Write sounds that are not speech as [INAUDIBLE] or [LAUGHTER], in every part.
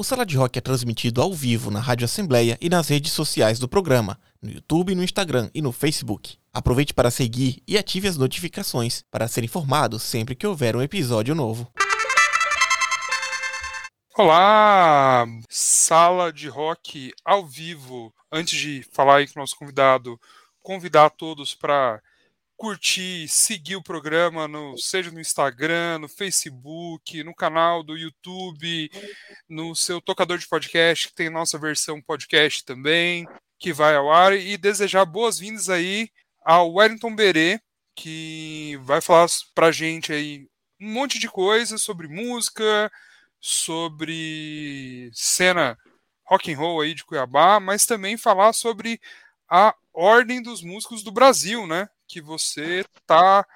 O Sala de Rock é transmitido ao vivo na Rádio Assembleia e nas redes sociais do programa, no YouTube, no Instagram e no Facebook. Aproveite para seguir e ative as notificações para ser informado sempre que houver um episódio novo. Olá, Sala de Rock ao vivo. Antes de falar aí com o nosso convidado, convidar todos para curtir, seguir o programa, no, seja no Instagram, no Facebook, no canal do YouTube, no seu tocador de podcast, que tem nossa versão podcast também, que vai ao ar, e desejar boas-vindas aí ao Wellington Berê, que vai falar pra gente aí um monte de coisas sobre música, sobre cena rock and roll aí de Cuiabá, mas também falar sobre a Ordem dos Músicos do Brasil, né? Que você está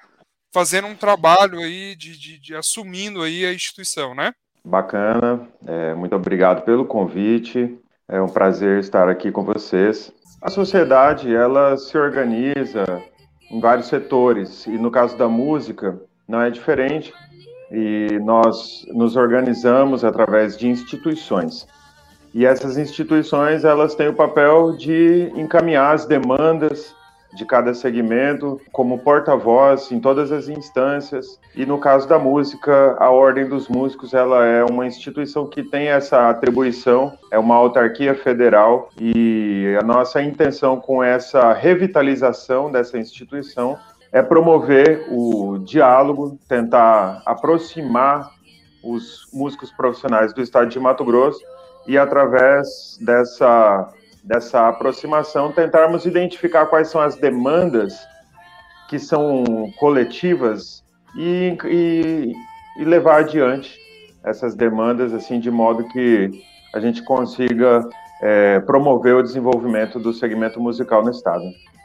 fazendo um trabalho aí de, de, de, assumindo aí a instituição, né? Bacana, é, muito obrigado pelo convite, é um prazer estar aqui com vocês. A sociedade, ela se organiza em vários setores, e no caso da música, não é diferente, e nós nos organizamos através de instituições. E essas instituições, elas têm o papel de encaminhar as demandas de cada segmento como porta-voz em todas as instâncias. E no caso da música, a Ordem dos Músicos ela é uma instituição que tem essa atribuição, é uma autarquia federal e a nossa intenção com essa revitalização dessa instituição é promover o diálogo, tentar aproximar os músicos profissionais do estado de Mato Grosso e através dessa dessa aproximação, tentarmos identificar quais são as demandas que são coletivas e, e, e levar adiante essas demandas assim de modo que a gente consiga é, promover o desenvolvimento do segmento musical no estado.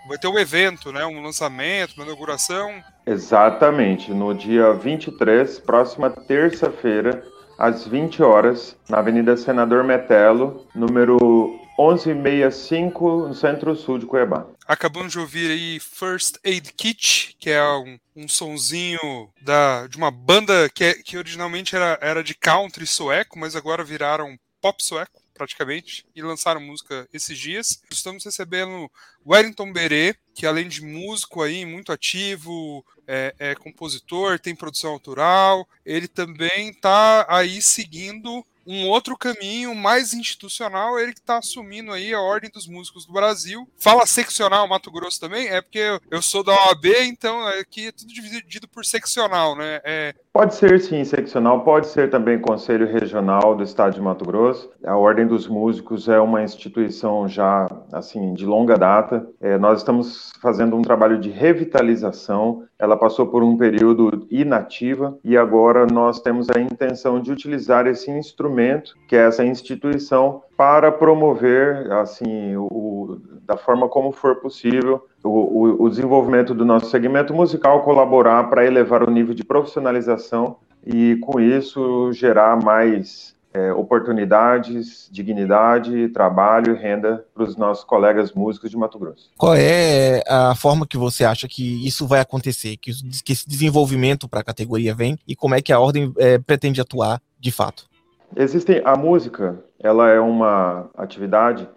Vai ter um evento, né? um lançamento, uma inauguração. Exatamente, no dia 23, próxima terça-feira, às 20 horas, na Avenida Senador Metelo, número 1165, no centro-sul de Cuiabá. Acabamos de ouvir aí First Aid Kit, que é um, um sonzinho da, de uma banda que, é, que originalmente era, era de country sueco, mas agora viraram pop sueco praticamente, e lançaram música esses dias. Estamos recebendo Wellington Berê, que além de músico aí, muito ativo, é, é compositor, tem produção autoral, ele também está aí seguindo um outro caminho mais institucional, ele que está assumindo aí a Ordem dos Músicos do Brasil. Fala seccional Mato Grosso também? É porque eu sou da OAB, então aqui é tudo dividido por seccional, né? É... Pode ser sim seccional, pode ser também Conselho Regional do Estado de Mato Grosso. A Ordem dos Músicos é uma instituição já assim de longa data. É, nós estamos fazendo um trabalho de revitalização. Ela passou por um período inativa e agora nós temos a intenção de utilizar esse instrumento que é essa instituição, para promover, assim, o, da forma como for possível, o, o desenvolvimento do nosso segmento musical, colaborar para elevar o nível de profissionalização e, com isso, gerar mais é, oportunidades, dignidade, trabalho e renda para os nossos colegas músicos de Mato Grosso. Qual é a forma que você acha que isso vai acontecer, que, que esse desenvolvimento para a categoria vem e como é que a ordem é, pretende atuar de fato? Existem a música, ela é uma atividade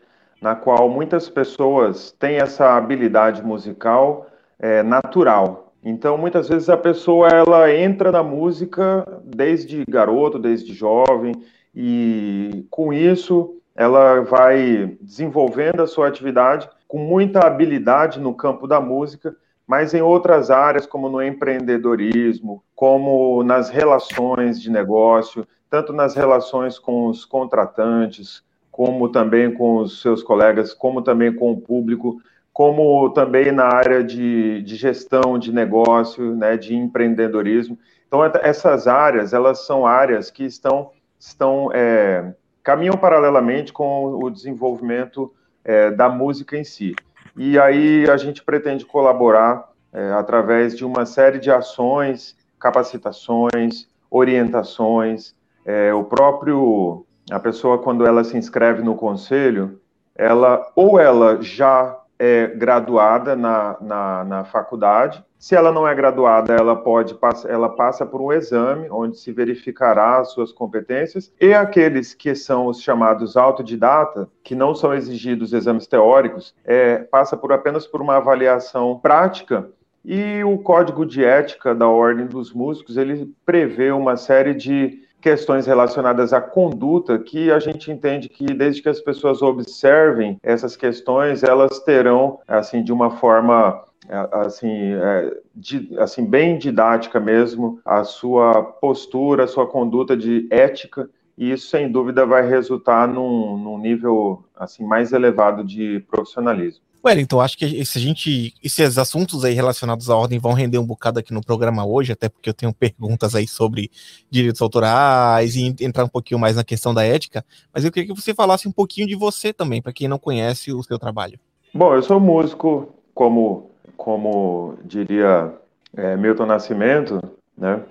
na qual muitas pessoas têm essa habilidade musical é, natural. Então, muitas vezes a pessoa ela entra na música desde garoto, desde jovem, e com isso ela vai desenvolvendo a sua atividade com muita habilidade no campo da música, mas em outras áreas, como no empreendedorismo, como nas relações de negócio, tanto nas relações com os contratantes, como também com os seus colegas, como também com o público, como também na área de, de gestão de negócio, né, de empreendedorismo. Então, essas áreas, elas são áreas que estão, estão é, caminham paralelamente com o desenvolvimento é, da música em si. E aí a gente pretende colaborar é, através de uma série de ações, capacitações, orientações, é, o próprio a pessoa quando ela se inscreve no conselho, ela ou ela já é graduada na, na, na, faculdade. Se ela não é graduada, ela pode ela passa por um exame onde se verificará as suas competências. E aqueles que são os chamados autodidata, que não são exigidos exames teóricos, é, passa por apenas por uma avaliação prática. E o código de ética da Ordem dos Músicos ele prevê uma série de questões relacionadas à conduta que a gente entende que desde que as pessoas observem essas questões, elas terão assim de uma forma é, assim, é, assim bem didática mesmo a sua postura, a sua conduta de ética e isso sem dúvida vai resultar num, num nível assim mais elevado de profissionalismo. Wellington, acho que se a gente, esses assuntos aí relacionados à ordem vão render um bocado aqui no programa hoje, até porque eu tenho perguntas aí sobre direitos autorais e entrar um pouquinho mais na questão da ética, mas eu queria que você falasse um pouquinho de você também, para quem não conhece o seu trabalho. Bom, eu sou músico, como, como diria é, Milton Nascimento, né?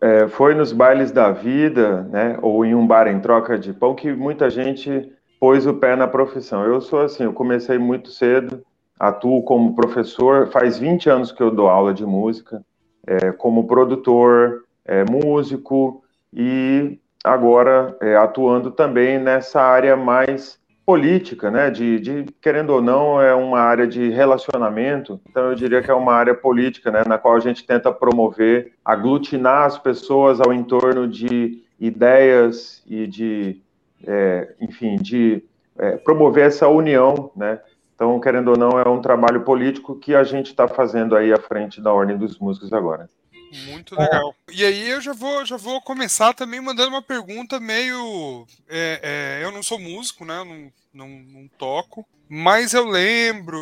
É, foi nos bailes da vida, né, ou em um bar em troca de pão que muita gente pôs o pé na profissão. Eu sou assim, eu comecei muito cedo, atuo como professor, faz 20 anos que eu dou aula de música, é, como produtor, é, músico e agora é, atuando também nessa área mais política, né? De, de, querendo ou não, é uma área de relacionamento. Então eu diria que é uma área política, né? Na qual a gente tenta promover, aglutinar as pessoas ao entorno de ideias e de é, enfim, de é, promover essa união, né? Então, querendo ou não, é um trabalho político que a gente está fazendo aí à frente da Ordem dos Músicos agora. Muito legal. E aí eu já vou, já vou começar também mandando uma pergunta meio. É, é, eu não sou músico, né? Não, não, não, toco. Mas eu lembro,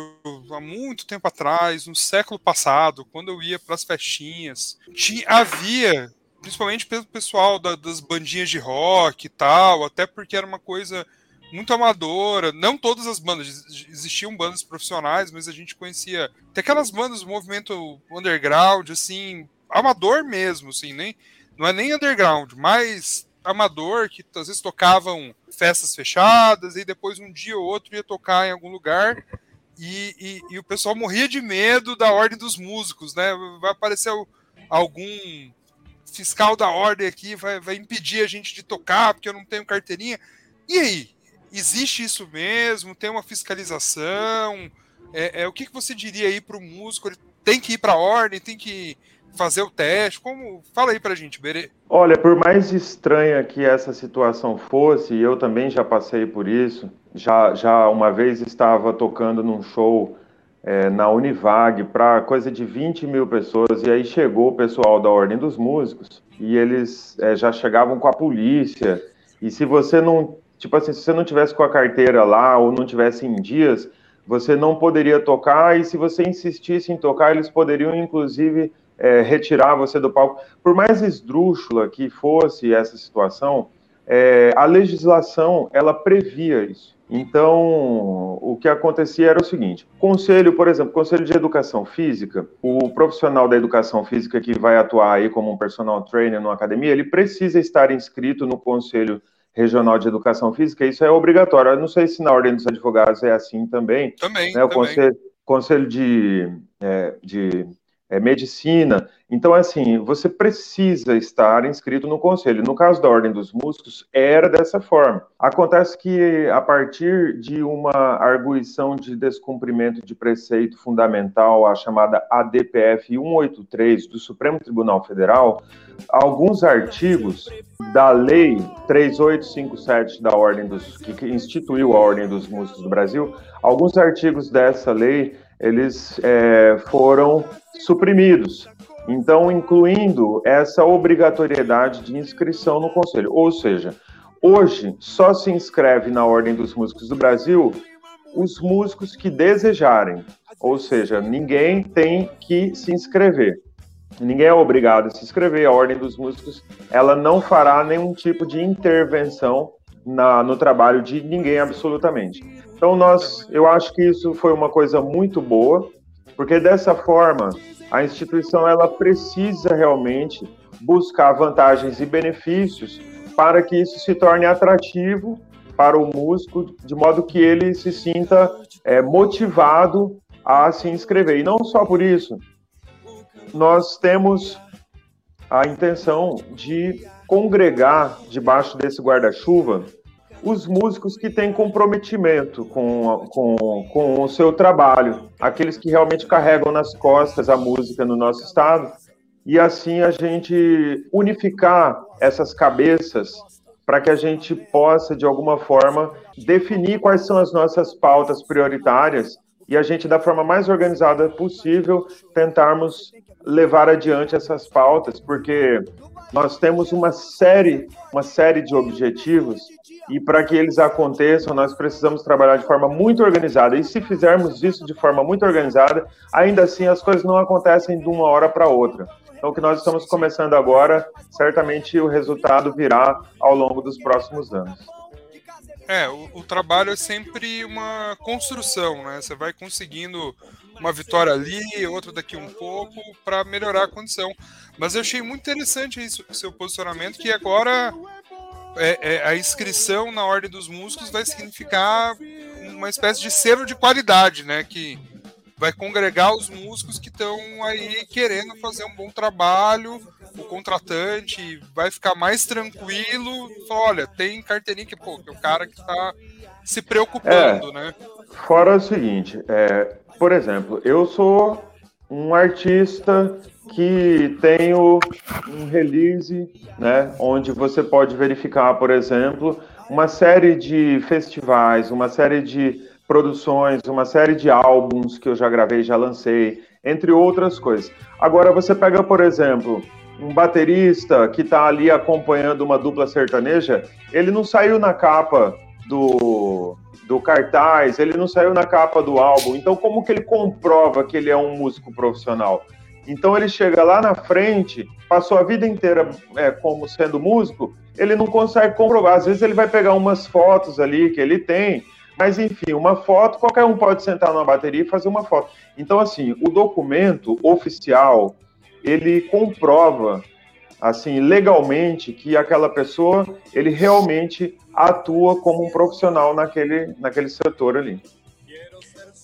há muito tempo atrás, no século passado, quando eu ia para as festinhas, tinha, havia principalmente pelo pessoal da, das bandinhas de rock e tal, até porque era uma coisa muito amadora. Não todas as bandas, existiam bandas profissionais, mas a gente conhecia até aquelas bandas do movimento underground, assim, amador mesmo, assim, nem, não é nem underground, mas amador, que às vezes tocavam festas fechadas e depois um dia ou outro ia tocar em algum lugar. E, e, e o pessoal morria de medo da ordem dos músicos, né? Vai aparecer algum fiscal da ordem aqui vai, vai impedir a gente de tocar porque eu não tenho carteirinha. E aí? Existe isso mesmo? Tem uma fiscalização? É, é o que, que você diria aí para o músico? Ele tem que ir para a ordem? Tem que fazer o teste? Como fala aí para a gente, Berê. Olha, por mais estranha que essa situação fosse, e eu também já passei por isso. Já, já uma vez estava tocando num show é, na Univag para coisa de 20 mil pessoas, e aí chegou o pessoal da Ordem dos Músicos, e eles é, já chegavam com a polícia, e se você não, tipo assim, se você não tivesse com a carteira lá, ou não tivesse em dias, você não poderia tocar, e se você insistisse em tocar, eles poderiam, inclusive, é, retirar você do palco. Por mais esdrúxula que fosse essa situação, é, a legislação, ela previa isso. Então, o que acontecia era o seguinte: conselho, por exemplo, conselho de educação física, o profissional da educação física que vai atuar aí como um personal trainer numa academia, ele precisa estar inscrito no conselho regional de educação física, isso é obrigatório. Eu não sei se na ordem dos advogados é assim também. Também. Né? O também. Conselho, conselho de, é, de é, medicina. Então, assim, você precisa estar inscrito no conselho. No caso da Ordem dos Músicos, era dessa forma. Acontece que, a partir de uma arguição de descumprimento de preceito fundamental, a chamada ADPF 183 do Supremo Tribunal Federal, alguns artigos da Lei 3857 da Ordem dos que instituiu a Ordem dos Músicos do Brasil, alguns artigos dessa lei eles é, foram suprimidos. Então, incluindo essa obrigatoriedade de inscrição no conselho. Ou seja, hoje só se inscreve na Ordem dos Músicos do Brasil os músicos que desejarem. Ou seja, ninguém tem que se inscrever. Ninguém é obrigado a se inscrever. A Ordem dos Músicos ela não fará nenhum tipo de intervenção na, no trabalho de ninguém absolutamente. Então nós, eu acho que isso foi uma coisa muito boa, porque dessa forma a instituição ela precisa realmente buscar vantagens e benefícios para que isso se torne atrativo para o músico, de modo que ele se sinta é, motivado a se inscrever. E não só por isso, nós temos a intenção de congregar debaixo desse guarda-chuva os músicos que têm comprometimento com, com, com o seu trabalho, aqueles que realmente carregam nas costas a música no nosso estado, e assim a gente unificar essas cabeças para que a gente possa, de alguma forma, definir quais são as nossas pautas prioritárias e a gente, da forma mais organizada possível, tentarmos levar adiante essas pautas, porque nós temos uma série, uma série de objetivos e para que eles aconteçam, nós precisamos trabalhar de forma muito organizada. E se fizermos isso de forma muito organizada, ainda assim as coisas não acontecem de uma hora para outra. Então, o que nós estamos começando agora, certamente o resultado virá ao longo dos próximos anos. É, o, o trabalho é sempre uma construção, né? Você vai conseguindo uma vitória ali, outra daqui um pouco, para melhorar a condição. Mas eu achei muito interessante isso, seu posicionamento, que agora é, é, a inscrição na Ordem dos Músicos vai significar uma espécie de selo de qualidade, né? Que vai congregar os músicos que estão aí querendo fazer um bom trabalho. O contratante vai ficar mais tranquilo. Fala, olha, tem carteirinha que, pô, que é o cara que está se preocupando, é, né? Fora o seguinte, é, por exemplo, eu sou um artista que tenho um release, né, onde você pode verificar, por exemplo, uma série de festivais, uma série de produções, uma série de álbuns que eu já gravei, já lancei, entre outras coisas. Agora você pega, por exemplo, um baterista que está ali acompanhando uma dupla sertaneja, ele não saiu na capa do, do cartaz, ele não saiu na capa do álbum. Então, como que ele comprova que ele é um músico profissional? Então, ele chega lá na frente, passou a vida inteira é, como sendo músico, ele não consegue comprovar. Às vezes, ele vai pegar umas fotos ali que ele tem, mas, enfim, uma foto, qualquer um pode sentar numa bateria e fazer uma foto. Então, assim, o documento oficial, ele comprova, assim, legalmente, que aquela pessoa, ele realmente atua como um profissional naquele, naquele setor ali.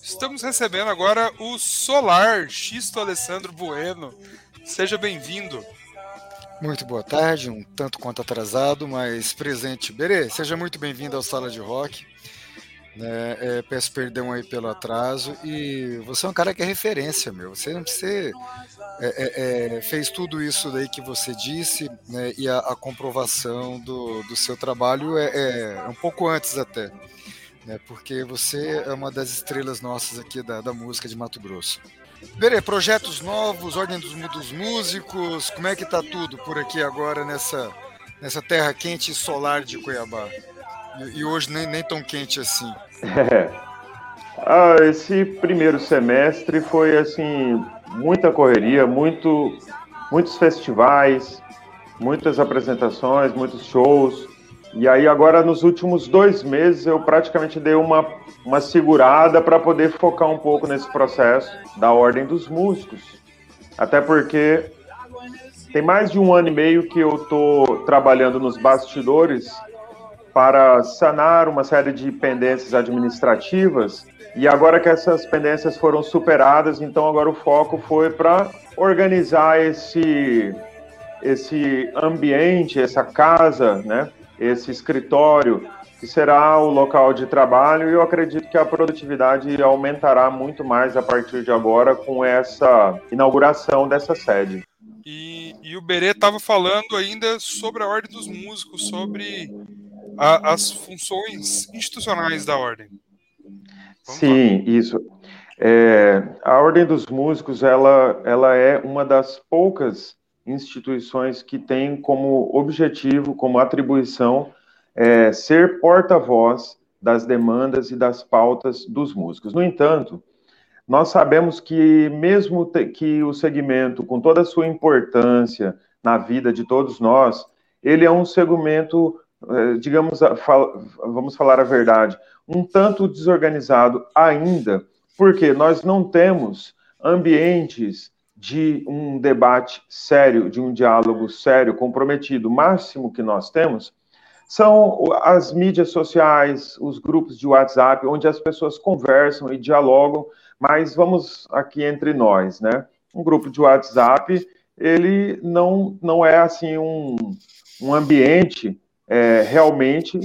Estamos recebendo agora o Solar, Xisto Alessandro Bueno. Seja bem-vindo. Muito boa tarde, um tanto quanto atrasado, mas presente. Berê, seja muito bem-vindo ao Sala de Rock. Né? É, peço perdão aí pelo atraso. E você é um cara que é referência, meu. Você, você é, é, é, fez tudo isso daí que você disse, né? E a, a comprovação do, do seu trabalho é, é, um pouco antes até. Né? Porque você é uma das estrelas nossas aqui da, da música de Mato Grosso. Berê, projetos novos, ordem dos, dos músicos, como é que tá tudo por aqui agora nessa, nessa terra quente e solar de Cuiabá? E, hoje nem, nem tão quente assim. É. [LAUGHS] Ah, esse primeiro semestre foi assim muita correria, muito, muitos festivais, muitas apresentações, muitos shows. E aí agora nos últimos dois meses eu praticamente dei uma, uma segurada para poder focar um pouco nesse processo da ordem dos músicos. Até porque tem mais de um ano e meio que eu estou trabalhando nos bastidores para sanar uma série de pendências administrativas. E agora que essas pendências foram superadas, então agora o foco foi para organizar esse, esse ambiente, essa casa, né? esse escritório, que será o local de trabalho, e eu acredito que a produtividade aumentará muito mais a partir de agora com essa inauguração dessa sede. E, e o Berê estava falando ainda sobre a Ordem dos Músicos, sobre a, as funções institucionais da ordem. Vamos Sim, lá. isso. É, a Ordem dos Músicos ela, ela é uma das poucas instituições que tem como objetivo, como atribuição, é, ser porta-voz das demandas e das pautas dos músicos. No entanto, nós sabemos que mesmo que o segmento, com toda a sua importância na vida de todos nós, ele é um segmento digamos, vamos falar a verdade, um tanto desorganizado ainda, porque nós não temos ambientes de um debate sério, de um diálogo sério, comprometido. O máximo que nós temos São as mídias sociais, os grupos de WhatsApp, onde as pessoas conversam e dialogam, mas vamos aqui entre nós, né? Um grupo de WhatsApp, ele não, não é assim um, um ambiente é, realmente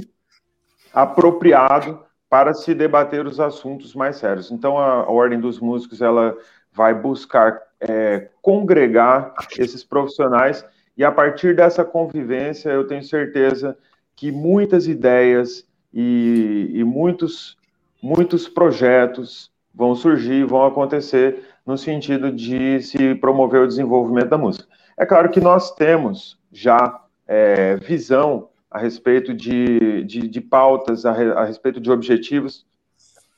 apropriado para se debater os assuntos mais sérios. Então, a, a Ordem dos Músicos, ela vai buscar é, congregar esses profissionais e a partir dessa convivência, eu tenho certeza que muitas ideias e, e muitos, muitos projetos vão surgir, vão acontecer no sentido de se promover o desenvolvimento da música. É claro que nós temos já é, visão a respeito de, de, de pautas, a, a, respeito de objetivos,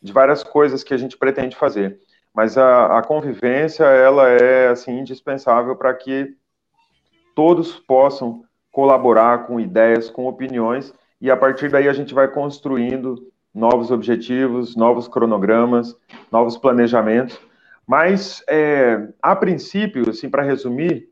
de várias coisas que a gente pretende fazer. Mas a, a convivência, ela é, assim, indispensável para que todos possam colaborar com ideias, com opiniões, e a partir daí a gente vai construindo novos objetivos, novos cronogramas, novos planejamentos. Mas, é, a princípio, assim, para resumir,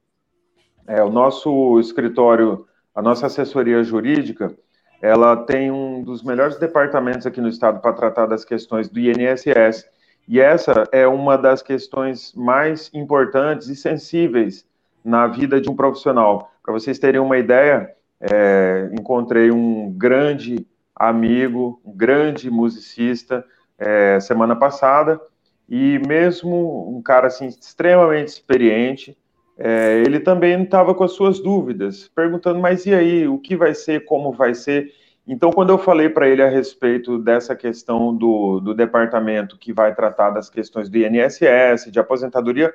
é, o nosso escritório, a nossa assessoria jurídica, ela tem um dos melhores departamentos aqui no estado para tratar das questões do INSS. E essa é uma das questões mais importantes e sensíveis na vida de um profissional. Para vocês terem uma ideia, é, encontrei um grande amigo, um grande musicista é, semana passada e mesmo um cara assim extremamente experiente, é, ele também estava com as suas dúvidas, perguntando: mas e aí, o que vai ser, como vai ser? Então, quando eu falei para ele a respeito dessa questão do, do departamento que vai tratar das questões do INSS, de aposentadoria,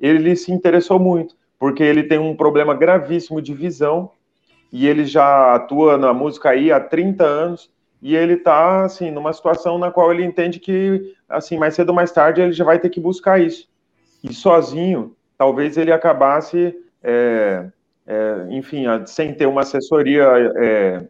ele se interessou muito porque ele tem um problema gravíssimo de visão e ele já atua na música aí há 30 anos e ele está assim numa situação na qual ele entende que assim mais cedo ou mais tarde ele já vai ter que buscar isso. E sozinho talvez ele acabasse é, é, enfim sem ter uma assessoria é,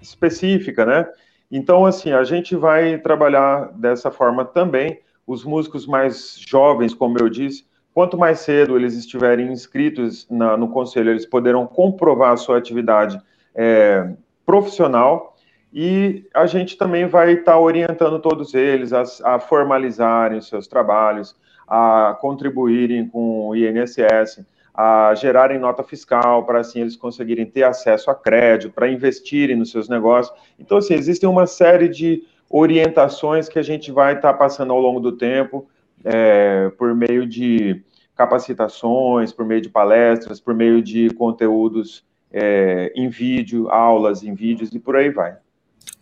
específica né? Então assim a gente vai trabalhar dessa forma também. Os músicos mais jovens como eu disse Quanto mais cedo eles estiverem inscritos na, no conselho, eles poderão comprovar a sua atividade é, profissional e a gente também vai estar tá orientando todos eles a, a, formalizarem seus trabalhos, a contribuírem com o INSS, a gerarem nota fiscal para assim eles conseguirem ter acesso a crédito, para investirem nos seus negócios. Então, assim, existem uma série de orientações que a gente vai estar tá passando ao longo do tempo é, por meio de capacitações, por meio de palestras, por meio de conteúdos é, em vídeo, aulas em vídeos e por aí vai.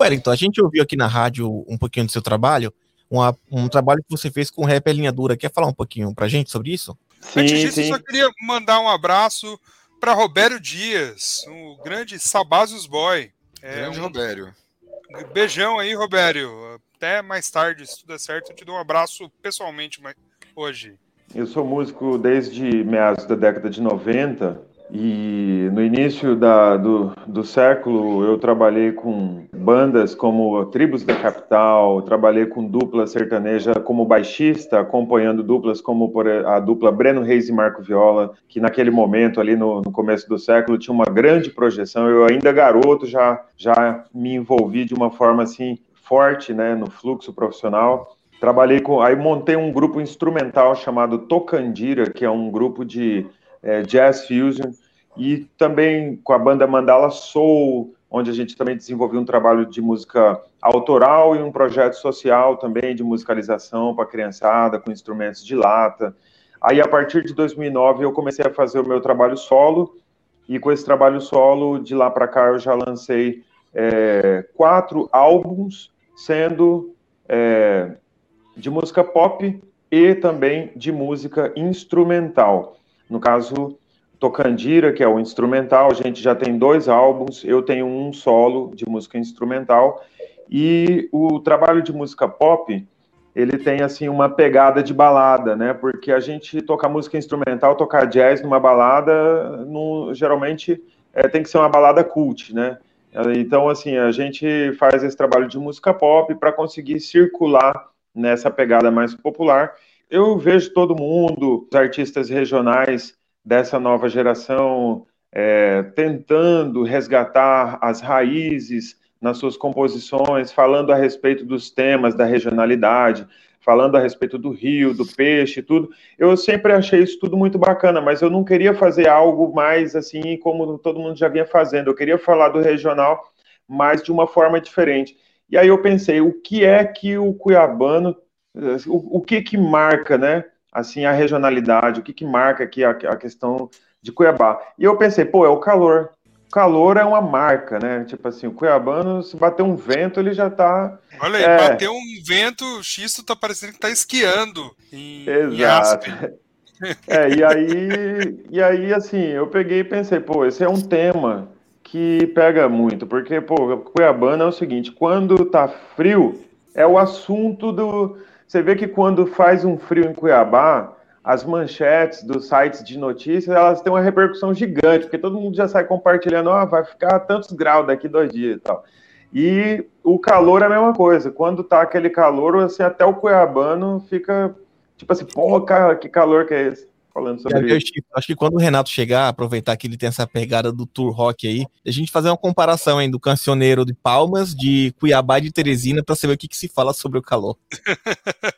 Wellington, a gente ouviu aqui na rádio um pouquinho do seu trabalho, uma, um trabalho que você fez com Rap é Linha Dura. Quer falar um pouquinho pra gente sobre isso? Sim, Antes disso, sim. eu só queria mandar um abraço para Robério Dias, o grande Sabazios Boy. É grande um... Robério. Beijão aí, Robério até mais tarde, se tudo der certo, eu te dou um abraço pessoalmente hoje. Eu sou músico desde meados da década de 90 e no início da, do, do século eu trabalhei com bandas como Tribos da Capital, trabalhei com dupla sertaneja como baixista, acompanhando duplas como a dupla Breno Reis e Marco Viola, que naquele momento, ali no, no começo do século, tinha uma grande projeção. Eu ainda garoto já, já me envolvi de uma forma assim forte né, no fluxo profissional. Trabalhei com. Aí montei um grupo instrumental chamado Tocandira, que é um grupo de é, jazz fusion, e também com a banda Mandala Soul, onde a gente também desenvolveu um trabalho de música autoral e um projeto social também de musicalização para criançada, com instrumentos de lata. Aí, a partir de 2009, eu comecei a fazer o meu trabalho solo, e com esse trabalho solo, de lá para cá, eu já lancei é, quatro álbuns sendo é, de música pop e também de música instrumental. No caso, Tocandira, que é o instrumental, a gente já tem dois álbuns, eu tenho um solo de música instrumental, e o trabalho de música pop, ele tem assim uma pegada de balada, né? Porque a gente tocar música instrumental, tocar jazz numa balada, no, geralmente é, tem que ser uma balada cult, né? Então, assim, a gente faz esse trabalho de música pop para conseguir circular nessa pegada mais popular. Eu vejo todo mundo, os artistas regionais dessa nova geração, é, tentando resgatar as raízes nas suas composições, falando a respeito dos temas da regionalidade, falando a respeito do rio, do peixe, tudo. Eu sempre achei isso tudo muito bacana, mas eu não queria fazer algo mais assim como todo mundo já vinha fazendo. Eu queria falar do regional, mas de uma forma diferente. E aí eu pensei, o que é que o cuiabano, o, o que que marca, né? Assim, a regionalidade, o que que marca aqui a, a questão de Cuiabá? E eu pensei, pô, é o calor calor é uma marca, né? Tipo assim, o Cuiabano, se bater um vento, ele já tá. Olha aí, é... bateu um vento, o Xisto tá parecendo que tá esquiando. Em, Exato. Em [LAUGHS] é, e aí, e aí, assim, eu peguei e pensei, pô, esse é um tema que pega muito, porque, pô, Cuiabano é o seguinte, quando tá frio, é o assunto do. Você vê que quando faz um frio em Cuiabá, as manchetes dos sites de notícias, elas têm uma repercussão gigante, porque todo mundo já sai compartilhando, ah, vai ficar tantos graus daqui dois dias e tal. E o calor é a mesma coisa. Quando tá aquele calor, assim, até o cuiabano fica tipo assim, pô, cara, que calor que é esse? Falando sobre isso. Acho que quando o Renato chegar, aproveitar que ele tem essa pegada do tour rock aí, a gente fazer uma comparação aí do cancioneiro de Palmas, de Cuiabá e de Teresina, para saber o que, que se fala sobre o calor. [LAUGHS]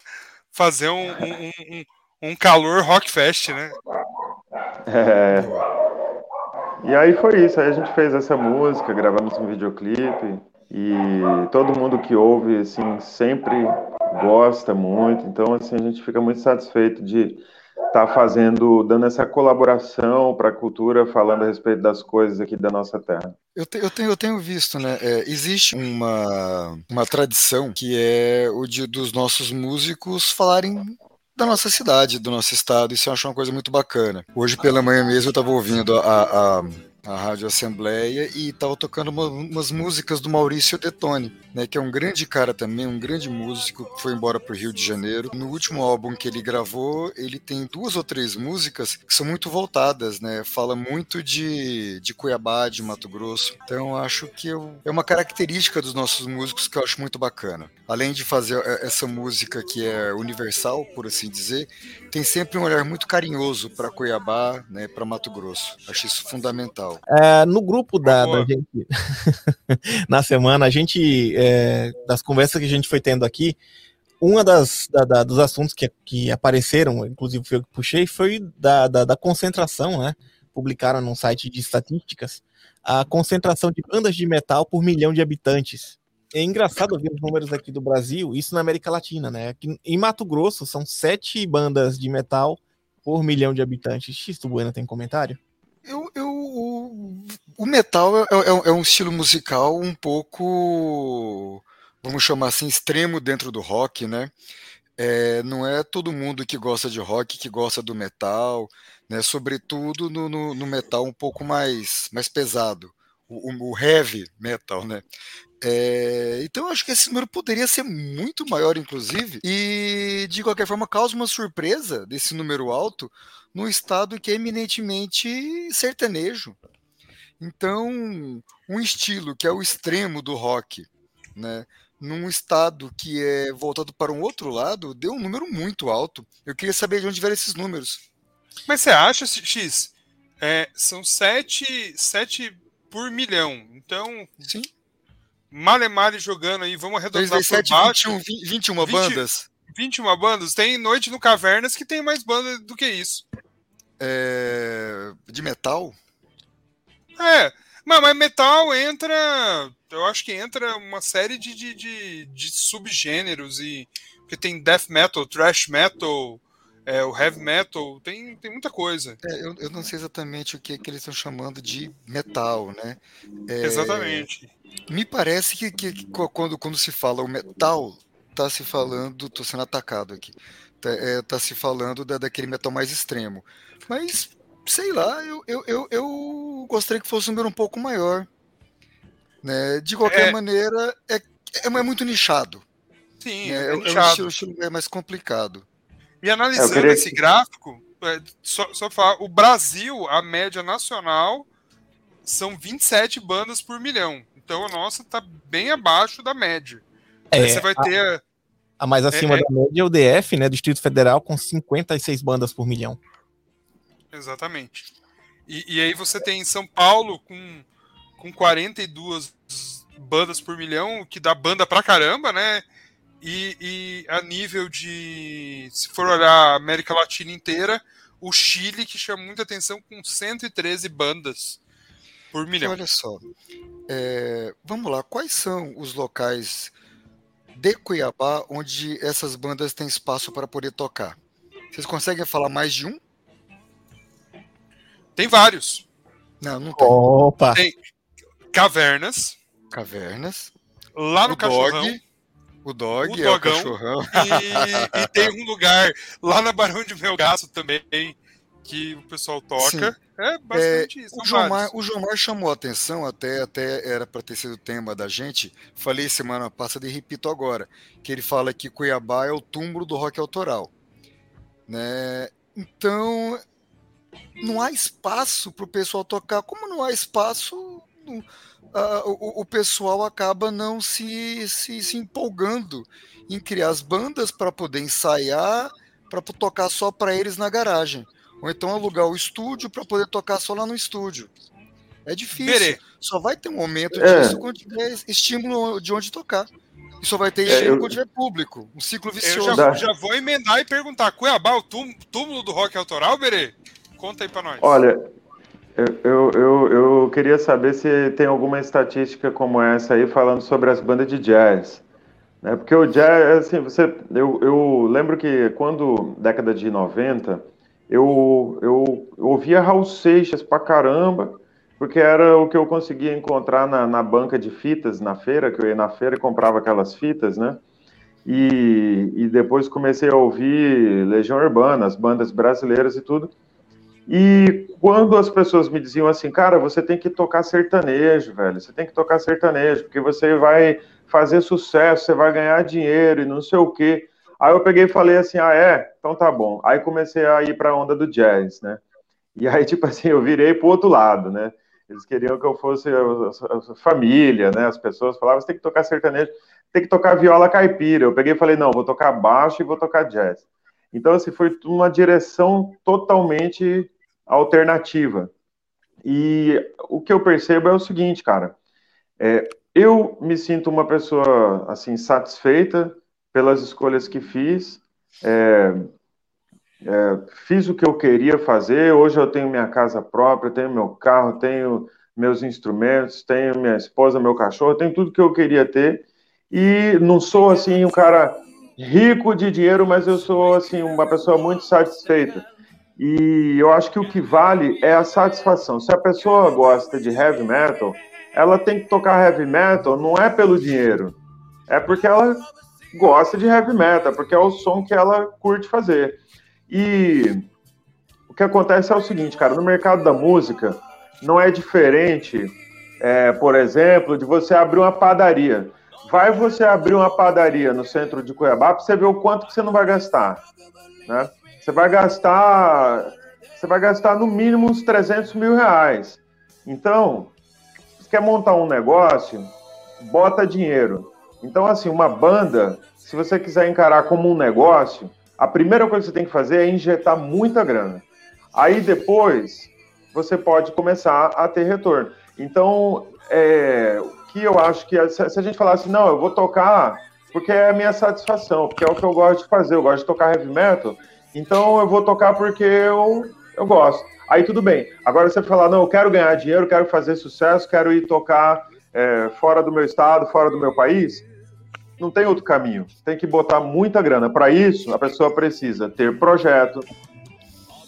fazer um, um, um um calor rockfest, né? É. E aí foi isso, aí a gente fez essa música, gravamos um videoclipe e todo mundo que ouve assim sempre gosta muito, então assim a gente fica muito satisfeito de estar tá fazendo, dando essa colaboração para a cultura, falando a respeito das coisas aqui da nossa terra. Eu, te, eu, tenho, eu tenho visto, né? É, existe uma, uma tradição que é o de, dos nossos músicos falarem da nossa cidade, do nosso estado. Isso eu acho uma coisa muito bacana. Hoje pela manhã mesmo eu estava ouvindo a, a a Rádio Assembleia e estava tocando uma, umas músicas do Maurício Detone, né, que é um grande cara também, um grande músico que foi embora para o Rio de Janeiro. No último álbum que ele gravou, ele tem duas ou três músicas que são muito voltadas, né, fala muito de, de Cuiabá, de Mato Grosso. Então acho que eu, é uma característica dos nossos músicos que eu acho muito bacana. Além de fazer é, essa música que é universal, por assim dizer, tem sempre um olhar muito carinhoso para Cuiabá, né, para Mato Grosso. Acho isso fundamental legal. É, no grupo da, da gente, [LAUGHS] na semana, a gente, é, das conversas que a gente foi tendo aqui, uma das da, da, dos assuntos que, que apareceram, inclusive foi eu que puxei, foi da, da, da concentração, né? Publicaram num site de estatísticas a concentração de bandas de metal por milhão de habitantes. É engraçado ver os números aqui do Brasil, isso na América Latina, né? Aqui em Mato Grosso são sete bandas de metal por milhão de habitantes. X Bueno tem comentário? Eu, eu, o, metal é, é, é, um estilo musical um pouco, vamos chamar assim, extremo dentro do rock, né? É, não é todo mundo que gosta de rock que gosta do metal, né? Sobretudo no, no, no metal um pouco mais, mais pesado, o, o heavy metal, né? É, então acho que esse número poderia ser muito maior, inclusive, e de qualquer forma causa uma surpresa desse número alto num estado que é eminentemente sertanejo. Então, um estilo que é o extremo do rock, né, num estado que é voltado para um outro lado, deu um número muito alto. Eu queria saber de onde vieram esses números. Mas você acha, X? É, são sete, sete por milhão. Então, Sim. male male jogando aí, vamos arredondar 3, 7, por baixo. 21, 21 20, bandas. 21 bandas? Tem Noite no Cavernas que tem mais banda do que isso. É... De metal? É, mas, mas metal entra. Eu acho que entra uma série de, de, de, de subgêneros e. Porque tem death metal, thrash metal, é, o heavy metal, tem, tem muita coisa. É, eu, eu, não sei exatamente o que, que eles estão chamando de metal, né? É, exatamente. Me parece que, que, que, quando, quando se fala o metal, tá se falando, tô sendo atacado aqui, tá, é, tá se falando da, daquele metal mais extremo. Mas, sei lá, eu, eu, eu, eu gostaria que fosse um número um pouco maior. Né? De qualquer é... maneira, é, é, é muito nichado. Sim, né? é, é, nichado. um estilo, estilo é mais complicado. E analisando queria... esse gráfico, é, só, só falar, o Brasil, a média nacional, são 27 bandas por milhão. Então a nossa tá bem abaixo da média. É, você vai ter. A, a mais acima é, da média é o DF, né? Distrito Federal, com 56 bandas por milhão. Exatamente. E, e aí você tem São Paulo com, com 42 bandas por milhão, que dá banda pra caramba, né? E, e, a nível de. Se for olhar a América Latina inteira, o Chile, que chama muita atenção, com 113 bandas por milhão. Olha só. É, vamos lá, quais são os locais de Cuiabá onde essas bandas têm espaço para poder tocar? Vocês conseguem falar mais de um? Tem vários. Não, não tem. Opa! Tem Cavernas. Cavernas. Lá no o Cachorrão. Dog. O Dog, O é o Dogão. cachorrão. E, e tem um lugar lá na Barão de Melgaço também que o pessoal toca. É basicamente isso. O são João, vários. Mar, o João Mar chamou a atenção, até, até era para ter sido o tema da gente. Falei semana passada e repito agora, que ele fala que Cuiabá é o túmulo do rock autoral. Né? Então, não há espaço para o pessoal tocar. Como não há espaço, não- ah, o, o pessoal acaba não se, se, se empolgando em criar as bandas para poder ensaiar, para tocar só para eles na garagem. Ou então alugar o estúdio para poder tocar só lá no estúdio. É difícil. Berê, Só vai ter um momento É. disso quando tiver estímulo de onde tocar. E só vai ter É, estímulo eu- quando tiver público. Um ciclo eu vicioso. já, Dá. já vou emendar e perguntar: Cuiabá é o túmulo do rock autoral, Berê? Conta aí pra nós. Olha, eu, eu, eu, eu queria saber se tem alguma estatística como essa aí falando sobre as bandas de jazz. Né? Porque o jazz, assim, você, eu, eu lembro que quando, década de 90, eu, eu, eu ouvia Raul Seixas pra caramba, porque era o que eu conseguia encontrar na, na banca de fitas, na feira, que eu ia na feira e comprava aquelas fitas, né? E, e depois comecei a ouvir Legião Urbana, as bandas brasileiras e tudo. E quando as pessoas me diziam assim, cara, você tem que tocar sertanejo, velho, você tem que tocar sertanejo, porque você vai fazer sucesso, você vai ganhar dinheiro e não sei o quê. Aí eu peguei e falei assim, ah, é? Então tá bom. Aí comecei a ir para a onda do jazz, né? E aí, [LAUGHS] tipo assim, eu virei pro outro lado, né? Eles queriam que eu fosse a, família, né? As pessoas falavam, você tem que tocar sertanejo, tem que tocar viola caipira. Eu peguei e falei, não, vou tocar baixo e vou tocar jazz. Então, assim, foi uma direção totalmente alternativa. E o que eu percebo é o seguinte, cara, é, eu me sinto uma pessoa, assim, satisfeita pelas escolhas que fiz, é, é, fiz o que eu queria fazer, hoje eu tenho minha casa própria, tenho meu carro, tenho meus instrumentos, tenho minha esposa, meu cachorro, tenho tudo que eu queria ter, e não sou, assim, um cara rico de dinheiro, mas eu sou, assim, uma pessoa muito satisfeita. E eu acho que o que vale é a satisfação. Se a pessoa gosta de heavy metal, ela tem que tocar heavy metal não é pelo dinheiro, é porque ela gosta de heavy metal, porque é o som que ela curte fazer. E o que acontece é o seguinte, cara, no mercado da música não é diferente, é, por exemplo, de você abrir uma padaria. Vai você abrir uma padaria no centro de Cuiabá para você ver o quanto que você não vai gastar, né? Você vai gastar, você vai gastar no mínimo uns 300 mil reais. Então, você quer montar um negócio, bota dinheiro. Então, assim, uma banda, se você quiser encarar como um negócio, a primeira coisa que você tem que fazer é injetar muita grana. Aí depois você pode começar a ter retorno. Então, é, que eu acho que se a gente falasse, não, eu vou tocar porque é a minha satisfação, porque é o que eu gosto de fazer, eu gosto de tocar heavy metal, então eu vou tocar porque eu, eu gosto. Aí tudo bem. Agora você falar, não, eu quero ganhar dinheiro, quero fazer sucesso, quero ir tocar é, fora do meu estado, fora do meu país, não tem outro caminho. Tem que botar muita grana. Para isso, a pessoa precisa ter projeto.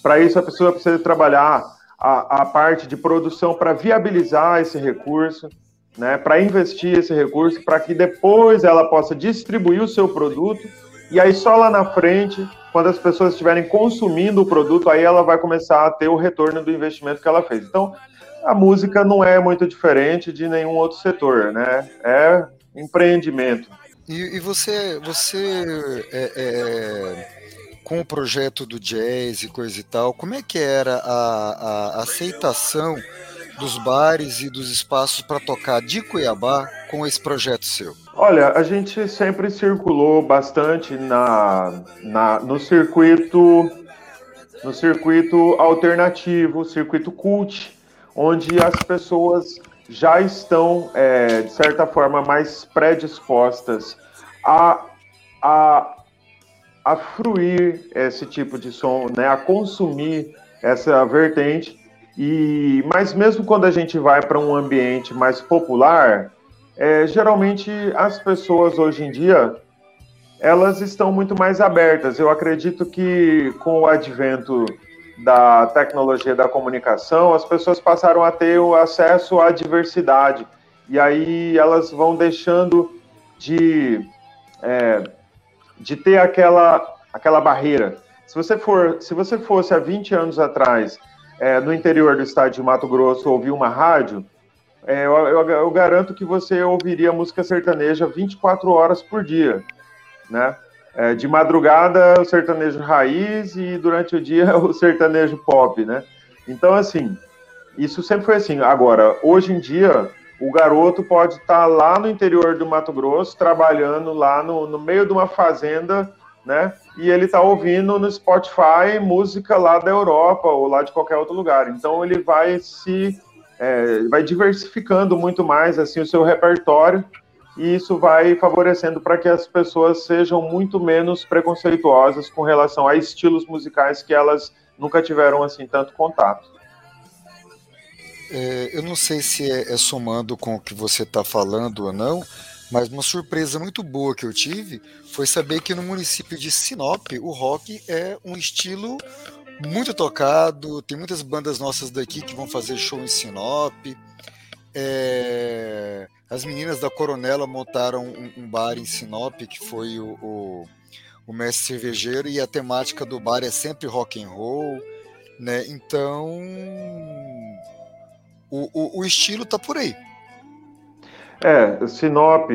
Para isso, a pessoa precisa trabalhar a, a parte de produção para viabilizar esse recurso, né? Para investir esse recurso, para que depois ela possa distribuir o seu produto e aí só lá na frente, quando as pessoas estiverem consumindo o produto, aí ela vai começar a ter o retorno do investimento que ela fez. Então, a música não é muito diferente de nenhum outro setor, né? É empreendimento. E, e você, você é, é, com o projeto do jazz e coisa e tal, como é que era a, a aceitação dos bares e dos espaços para tocar de Cuiabá com esse projeto seu? Olha, a gente sempre circulou bastante na, na, no circuito no circuito alternativo, circuito cult, onde as pessoas já estão, é, de certa forma, mais predispostas a, a, a fruir esse tipo de som, né, a consumir essa vertente. E, mas mesmo quando a gente vai para um ambiente mais popular, é, geralmente as pessoas hoje em dia elas estão muito mais abertas. Eu acredito que com o advento da tecnologia da comunicação, as pessoas passaram a ter o acesso à diversidade e aí elas vão deixando de, é, de ter aquela, aquela barreira. Se você, for, se você fosse há 20 anos atrás é, no interior do estado de Mato Grosso ouvir uma rádio, é, eu, eu, eu garanto que você ouviria música sertaneja 24 horas por dia né? É, de madrugada o sertanejo raiz e durante o dia [LAUGHS] o sertanejo pop, né? Então, assim, isso sempre foi assim. Agora, hoje em dia, o garoto pode estar tá lá no interior do Mato Grosso, trabalhando lá no, no meio de uma fazenda, né? E ele está ouvindo no Spotify música lá da Europa ou lá de qualquer outro lugar. Então, ele vai se é, vai diversificando muito mais assim o seu repertório e isso vai favorecendo para que as pessoas sejam muito menos preconceituosas com relação a estilos musicais que elas nunca tiveram assim tanto contato. É, eu não sei se é, é, somando com o que você está falando ou não, mas uma surpresa muito boa que eu tive foi saber que no município de Sinop o rock é um estilo muito tocado. Tem muitas bandas nossas daqui que vão fazer show em Sinop. É, as meninas da Coronela montaram um, um, bar em Sinop, que foi o, o, o, mestre cervejeiro, e a temática do bar é sempre rock and roll, né? Então o, o, o estilo tá por aí. É, Sinop,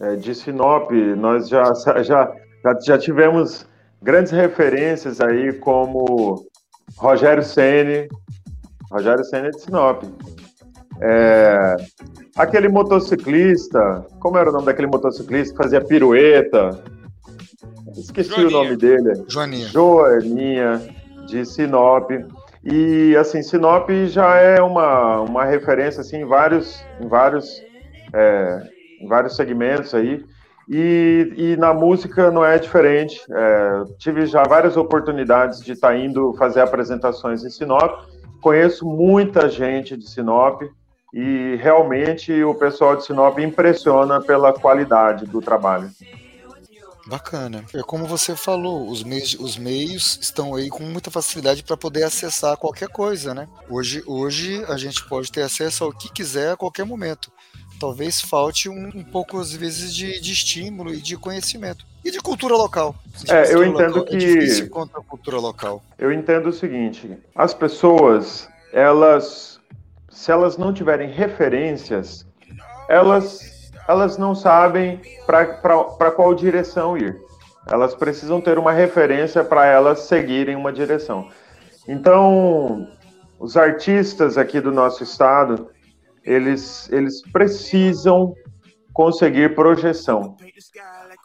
é, de Sinop, nós já, [LAUGHS] já, já, já tivemos grandes referências aí como Rogério Ceni, Rogério Ceni é de Sinop. É, aquele motociclista, como era o nome daquele motociclista que fazia pirueta? Esqueci Joaninha. o nome dele. Joaninha. Joaninha, de Sinop. E assim, Sinop já é uma, uma referência assim, em vários, em vários, é, em vários segmentos aí. E, e, na música não é diferente. É, tive já várias oportunidades de estar tá indo fazer apresentações em Sinop. Conheço muita gente de Sinop e realmente o pessoal de Sinop impressiona pela qualidade do trabalho. Bacana. É como você falou, os meios, os meios estão aí com muita facilidade para poder acessar qualquer coisa, né? Hoje, hoje a gente pode ter acesso ao que quiser a qualquer momento. Talvez falte um, um pouco, às vezes, de, de, estímulo e de conhecimento. E de cultura local. É, eu entendo local, é que. É difícil contra a cultura local. Eu entendo o seguinte: as pessoas, elas se elas não tiverem referências, elas, elas não sabem para qual direção ir. Elas precisam ter uma referência para elas seguirem uma direção. Então, os artistas aqui do nosso estado, eles, eles precisam conseguir projeção.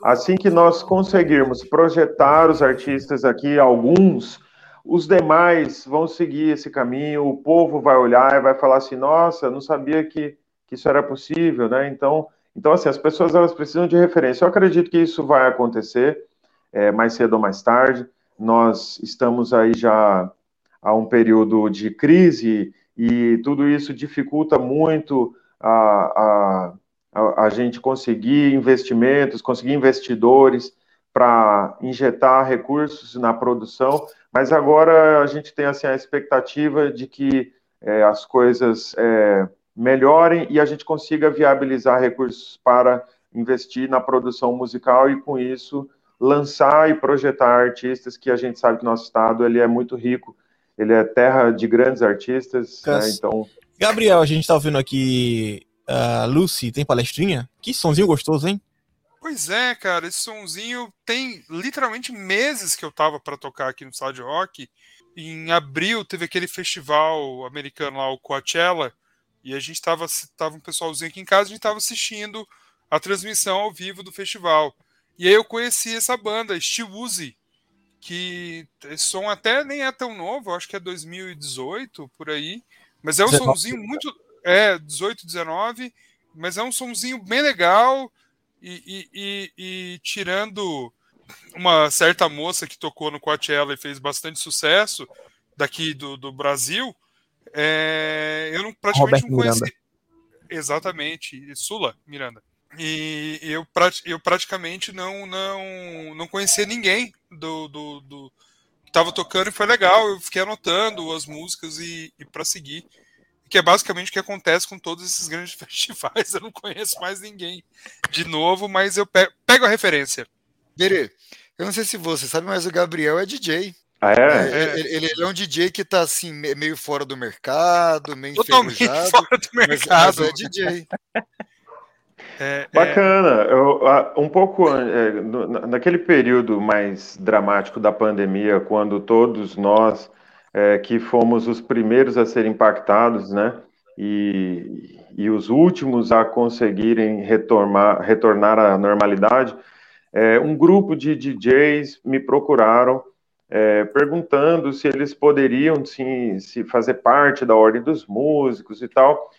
Assim que nós conseguirmos projetar os artistas aqui, alguns os demais vão seguir esse caminho, o povo vai olhar e vai falar assim, nossa, não sabia que, que isso era possível, né? Então, então, assim, as pessoas elas precisam de referência. Eu acredito que isso vai acontecer é, mais cedo ou mais tarde. Nós estamos aí já há um período de crise e tudo isso dificulta muito a, a, a gente conseguir investimentos, conseguir investidores para injetar recursos na produção, mas agora a gente tem assim, a expectativa de que é, as coisas é, melhorem e a gente consiga viabilizar recursos para investir na produção musical e, com isso, lançar e projetar artistas que a gente sabe que nosso estado ele é muito rico, ele é terra de grandes artistas, né, então... Gabriel, a gente está ouvindo aqui uh, Lucy, tem palestrinha? Que sonzinho gostoso, hein? Pois é, cara, esse sonzinho tem literalmente meses que eu tava para tocar aqui no Stade Rock. Em abril teve aquele festival americano lá, o Coachella, e a gente tava, tava um pessoalzinho aqui em casa, a gente tava assistindo a transmissão ao vivo do festival. E aí eu conheci essa banda, Steel Uzi, que esse som até nem é tão novo, acho que é 2018 por aí, mas é um 19. somzinho muito. É, 18, 19, mas é um somzinho bem legal e, e, e, e tirando uma certa moça que tocou no Coachella e fez bastante sucesso daqui do, do Brasil, é, eu não, praticamente Roberto não conheci. Miranda. Exatamente, Sula Miranda. E eu, eu praticamente não, não, não conhecia ninguém do, do, do que estava tocando e foi legal. Eu fiquei anotando as músicas e, e para seguir. Que é basicamente o que acontece com todos esses grandes [LAUGHS] festivais. Eu não conheço mais ninguém de novo, mas eu pego, pego a referência. Berê, eu não sei se você sabe, mas o Gabriel é DJ. Ah, é? é ele, ele, é um DJ que tá assim, meio fora do mercado, meio Totalmente fora do mercado. Mas, mas é DJ. É, é, Bacana. Eu, um pouco é, naquele período mais dramático da pandemia, quando todos nós é, que fomos os primeiros a ser impactados, né? E, e os últimos a conseguirem retornar, retornar à normalidade, é, um grupo de DJs me procuraram é, perguntando se eles poderiam sim, se fazer parte da ordem dos músicos e tal.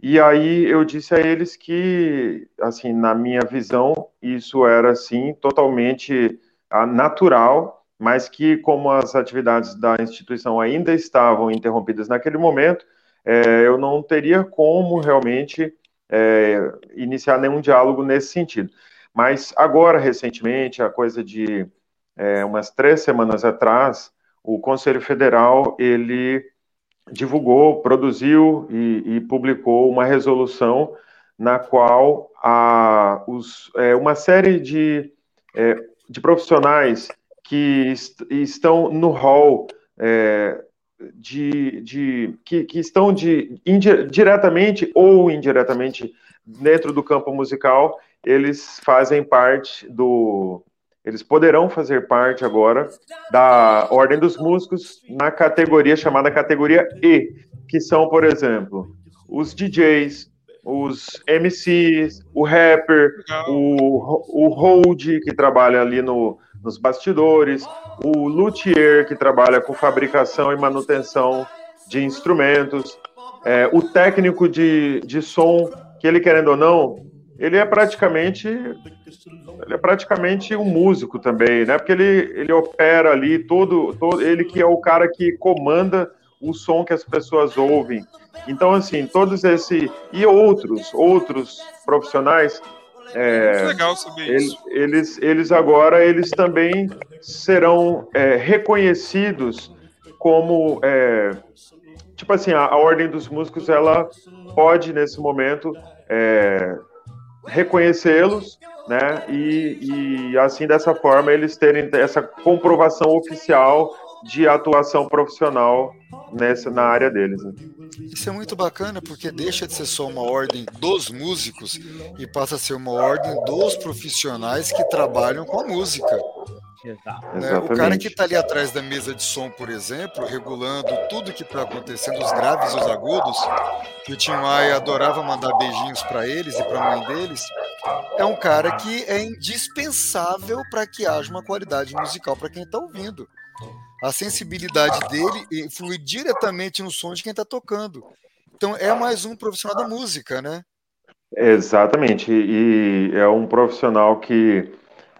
E aí eu disse a eles que, assim, na minha visão, isso era, assim, totalmente ah, natural, mas que como as atividades da instituição ainda estavam interrompidas naquele momento, é, eu não teria como realmente é, iniciar nenhum diálogo nesse sentido. Mas agora, recentemente, a coisa de é, umas três semanas atrás, o Conselho Federal, ele divulgou, produziu e, e publicou uma resolução na qual a, os, é, uma série de, é, de profissionais que est estão no hall é, de, de que, que, estão de, diretamente ou indiretamente dentro do campo musical, eles fazem parte do, eles poderão fazer parte agora da Ordem dos Músicos na categoria chamada categoria E, que são, por exemplo, os DJs, os MCs, o rapper, o, o hold, que trabalha ali no, nos bastidores, o luthier, que trabalha com fabricação e manutenção de instrumentos, é, o técnico de, de som, que ele, querendo ou não, ele é praticamente ele é praticamente um músico também, né? Porque ele, ele opera ali todo, todo ele que é o cara que comanda o som que as pessoas ouvem. Então assim, todos esse e outros outros profissionais é, legal saber eles, isso. Eles, eles agora eles também serão é, reconhecidos como é, tipo assim a, a, ordem dos músicos ela pode nesse momento é, reconhecê-los, né? E, e assim dessa forma eles terem essa comprovação oficial de atuação profissional nessa na área deles. Né? Isso é muito bacana porque deixa de ser só uma ordem dos músicos e passa a ser uma ordem dos profissionais que trabalham com a música. Né? O cara que está ali atrás da mesa de som, por exemplo, regulando tudo que está acontecendo, os graves e os agudos, que o Tim Maia adorava mandar beijinhos para eles e para a mãe deles, é um cara que é indispensável para que haja uma qualidade musical para quem está ouvindo. A sensibilidade dele influi diretamente no som de quem está tocando. Então é mais um profissional da música, né? Exatamente. E é um profissional que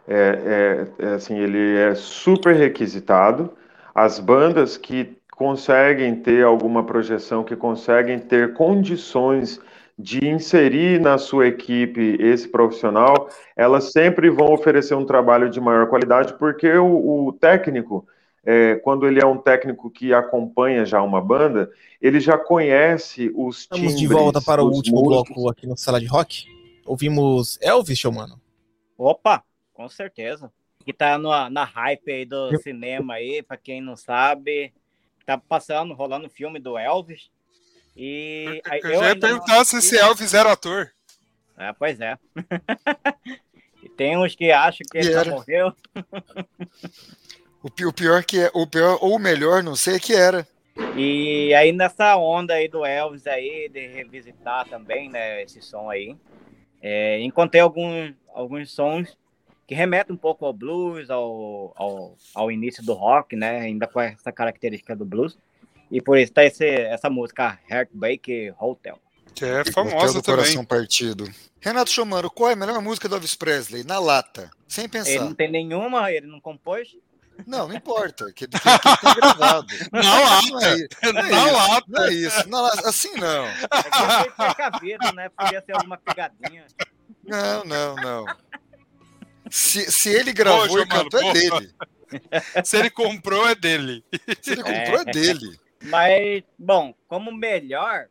é, é, é, assim, ele é super requisitado. As bandas que conseguem ter alguma projeção, que conseguem ter condições de inserir na sua equipe esse profissional, elas sempre vão oferecer um trabalho de maior qualidade, porque o, o técnico, é, quando ele é um técnico que acompanha já uma banda, ele já conhece os Estamos timbres, de volta para o último músicos. bloco aqui no Sala de Rock. Ouvimos Elvis, show mano. Opa, com certeza. Que tá no, na hype aí do eu... cinema aí, para quem não sabe, tá passando, rolando o filme do Elvis. E eu, eu já ia perguntar se esse Elvis era ator. É, pois é. [LAUGHS] e tem uns que acham que ele já morreu. o pior que é, o pior ou o melhor, não sei que era. E aí nessa onda aí do Elvis aí de revisitar também, né, esse som aí, é, encontrei alguns alguns sons que remete um pouco ao blues, ao, ao, ao início do rock, né? Ainda com essa característica do blues. E por isso tá esse, essa música Heartbreak Hotel. Que é Hotel famosa do também. coração partido. Renato Chomano, qual é a melhor música do Elvis Presley? Na lata, sem Ele pensar. não tem nenhuma, ele não compôs. Não, não importa. Que, que, que ele tem gravado. [LAUGHS] Na Não lata. é, i- não é Na isso, lata. Não é isso. Na lata, assim não. É que ele foi cavido, né? Podia ser alguma pegadinha. Não, não, não. Se, se ele gravou Ô, e cantou, é Giovano, dele. [LAUGHS] Se ele comprou, é dele. Se ele comprou, é dele. Mas, bom, como melhor,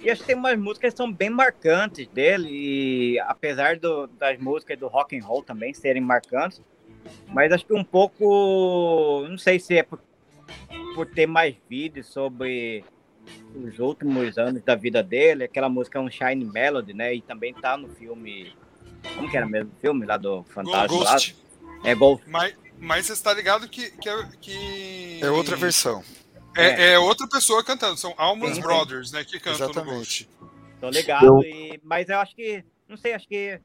e acho que tem umas músicas que são bem marcantes dele, e apesar do- das músicas do rock and roll também serem marcantes, mas acho que um pouco, não sei se é por, por ter mais vídeos sobre os últimos anos da vida dele, aquela música é um Shine Melody, né? E também tá no filme, como que era mesmo o filme lá do Fantasma lá? Ghost. É Ghost. Mas, mas você está ligado que, que, é- que. É outra versão. É, é outra pessoa cantando. São Almas Sim, sim. Brothers, né? Que cantam no Exatamente. Ghost. Tô ligado, e, mas eu acho que, não sei, acho que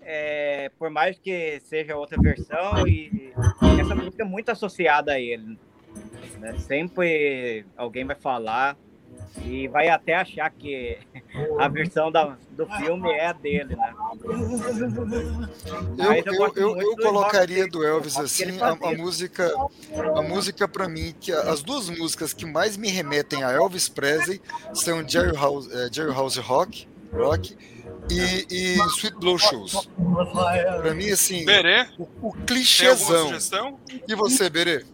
é, por mais que seja outra versão, e essa música é muito associada a ele. né? Sempre alguém vai falar e vai até achar que a versão da, do filme é a dele, né? Eu, Mas eu eu, eu, colocaria do Elvis assim a, a música a música para mim que as duas músicas que mais me remetem a Elvis Presley são Jerry House, eh, Jerry House Rock, Rock e, e Sweet Blow Shoes. Para mim assim, Berê, o, o clichêzão. E você, Berê?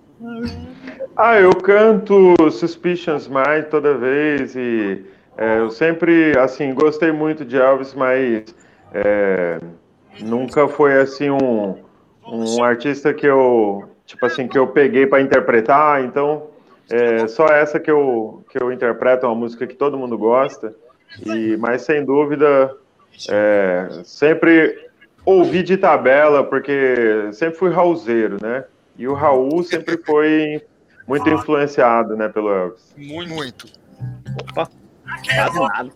Ah, eu canto Suspicions Mind toda vez e é, eu sempre, assim, gostei muito de Elvis, mas é, nunca foi, assim, um, um artista que eu, tipo assim, que eu peguei para interpretar, então é só essa que eu, que eu interpreto, é uma música que todo mundo gosta, e, mas sem dúvida, é, sempre ouvi de tabela, porque sempre fui Raulzeiro, né? E o Raul sempre foi muito influenciado, né, pelo Elvis. Muito. Muito. Quase nada.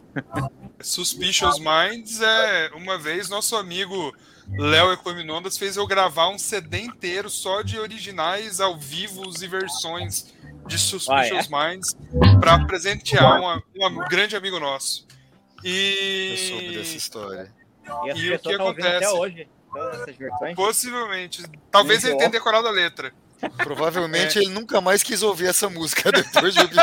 Suspicious Minds é uma vez nosso amigo Léo Ecominondas fez eu gravar um CD inteiro só de originais ao vivo e versões de Suspicious Minds para presentear uma- um grande amigo nosso. Eu soube dessa E história. E E o que estão ouvindo até acontece? hoje, todas essas versões. possivelmente, talvez ele tenha decorado a letra. Provavelmente ele nunca mais quis ouvir essa música [LAUGHS] depois de ouvir.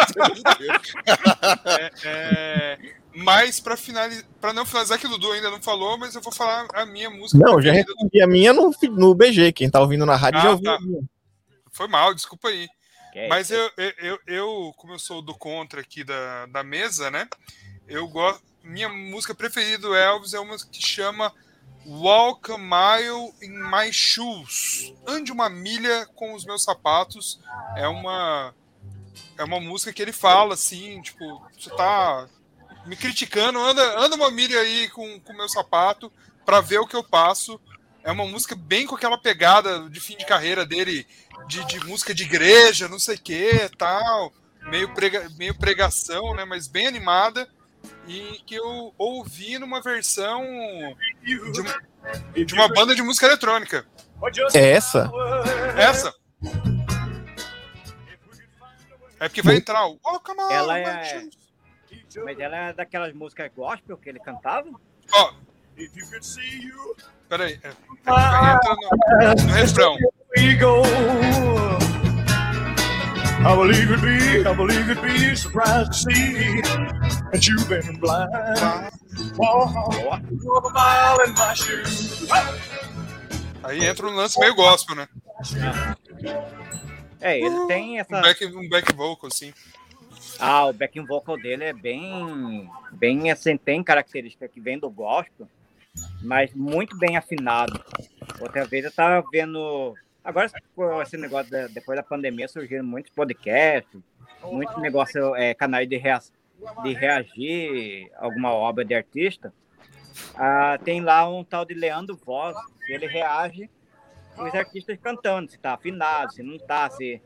É, é, mas para finalizar, para não finalizar que o Dudu ainda não falou, mas eu vou falar a minha música. Não, já respondi a minha no, no BG. Quem tá ouvindo na rádio Ah, já ouviu. tá. Foi mal, desculpa aí. Que é Mas eu, eu, eu, como eu sou do contra aqui da, da mesa, né? Eu gosto. Minha música preferida do Elvis é uma que chama Walk a Mile in My Shoes. Ande uma milha com os meus sapatos. É uma é uma música que ele fala assim, tipo, você tá me criticando, anda, anda uma milha aí com o meu sapato para ver o que eu passo. É uma música bem com aquela pegada de fim de carreira dele, de, de música de igreja, não sei o que, tal, meio, prega, meio pregação, né, mas bem animada, e que eu ouvi numa versão de, um- de uma banda de música eletrônica. É essa? Essa. É porque vai entrar o Walk a Mile Ela é-. Mas ela é daquelas músicas gospel que ele cantava? Ó. Peraí. É, vai entra no, no refrão. I believe it be, I believe it be surprised to see that you've been blind. Walk walk a mile in my shoes. Aí entra um lance meio gospel, né? É, ele tem Um essa. back, um back vocal, assim. Ah, o backing vocal dele é bem. Bem assim, tem característica que vem do gospel, mas muito bem afinado. Outra vez eu tava vendo. Agora, esse negócio, depois da pandemia, surgiram muitos podcasts, muitos negócios, é, canais de, rea- de reagir a alguma obra de artista. Ah, tem lá um tal de Leandro Voz, que ele reage os artistas cantando, se tá afinado, se não tá, se,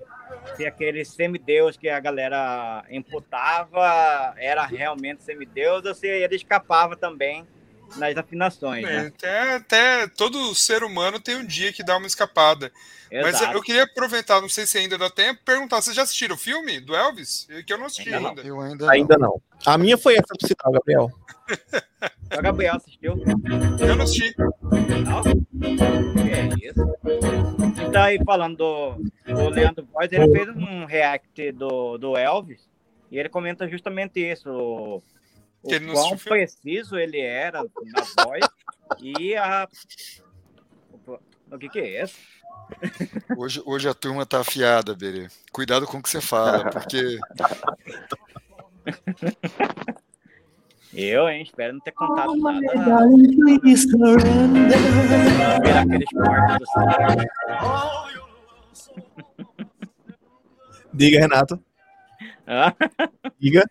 se aquele semideus que a galera imputava era realmente semideus ou se ele escapava também nas afinações, É, né? até, até todo ser humano tem um dia que dá uma escapada. Mas Exato. eu queria aproveitar, não sei se ainda dá tempo, perguntar: vocês já assistiram o filme do Elvis? Que eu não assisti Ainda não. ainda. Eu ainda, Ainda não. A minha foi essa do sinal, Gabriel. O Gabriel assistiu? Eu não assisti. Não? Que é isso? E tá aí falando do, do Leandro Voz, ele fez um react do, do Elvis e ele comenta justamente isso. O Que quão o filme. preciso ele era na voz e a. O que, que é isso? Hoje, hoje a turma tá afiada, Berê. Cuidado com o que você fala, [LAUGHS] porque Eu, hein? Espero não ter contado nada. Ver aqueles cortes do cinema. Diga, Renato. Ah, Diga.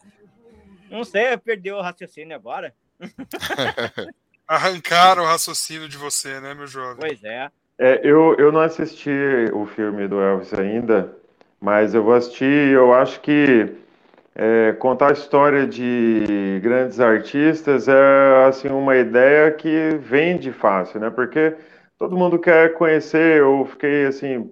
Não sei, perdeu o raciocínio agora. [LAUGHS] Arrancaram o raciocínio de você, né, meu jovem? Pois é. É, eu, eu não assisti o filme do Elvis ainda, mas eu vou assistir. Eu acho que é, contar a história de grandes artistas é assim uma ideia que vende fácil, né? Porque todo mundo quer conhecer. Eu fiquei assim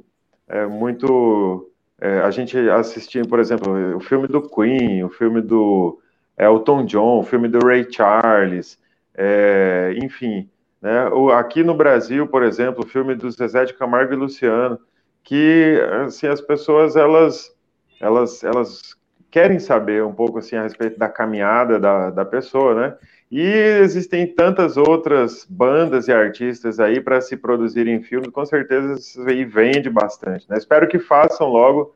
é, muito. é, a gente assistiu, por exemplo, o filme do Queen, o filme do Elton John, filme do Ray Charles, é, enfim. Né? Aqui no Brasil, por exemplo, o filme do Zezé de Camargo e Luciano, que assim, as pessoas elas, elas, elas querem saber um pouco assim a respeito da caminhada da, da pessoa, né? E existem tantas outras bandas e artistas aí para se produzirem filmes, com certeza isso aí vende bastante, né? Espero que façam logo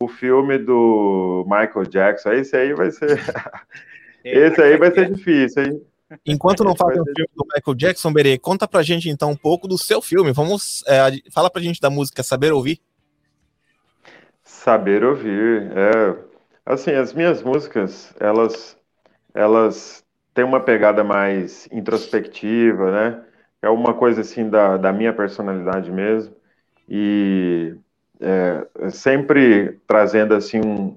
o filme do Michael Jackson. Esse aí vai ser, [LAUGHS] esse aí vai ser difícil, hein? Enquanto não fazem o filme do Michael Jackson, Berê, conta pra gente então um pouco do seu filme. Vamos. É, fala pra gente da música Saber Ouvir. Saber ouvir. É, assim, as minhas músicas, elas, elas têm uma pegada mais introspectiva, né? É uma coisa assim da, da minha personalidade mesmo. E é, sempre trazendo assim um,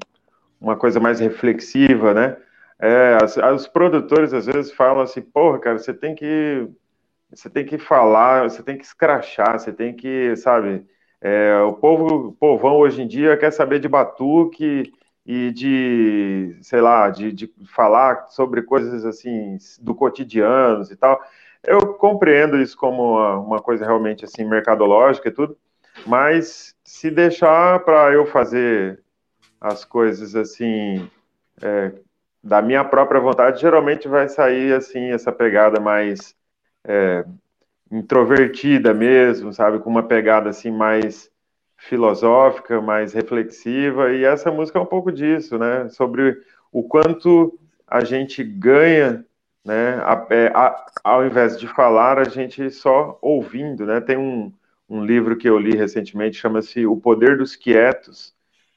uma coisa mais reflexiva, né? É, as, os produtores às vezes falam assim, porra, cara, você tem que você tem que falar, você tem que escrachar, você tem que, sabe, é, o povo, o povão hoje em dia quer saber de batuque e de, sei lá, de, de falar sobre coisas assim do cotidiano e tal. Eu compreendo isso como uma, uma coisa realmente assim mercadológica e tudo, mas se deixar para eu fazer as coisas assim é, da minha própria vontade, geralmente vai sair assim essa pegada mais é, introvertida mesmo, sabe, com uma pegada assim mais filosófica, mais reflexiva, e essa música é um pouco disso, né, sobre o quanto a gente ganha, né, a, é, a, ao invés de falar, a gente só ouvindo, né, tem um, um livro que eu li recentemente, chama-se O Poder dos Quietos,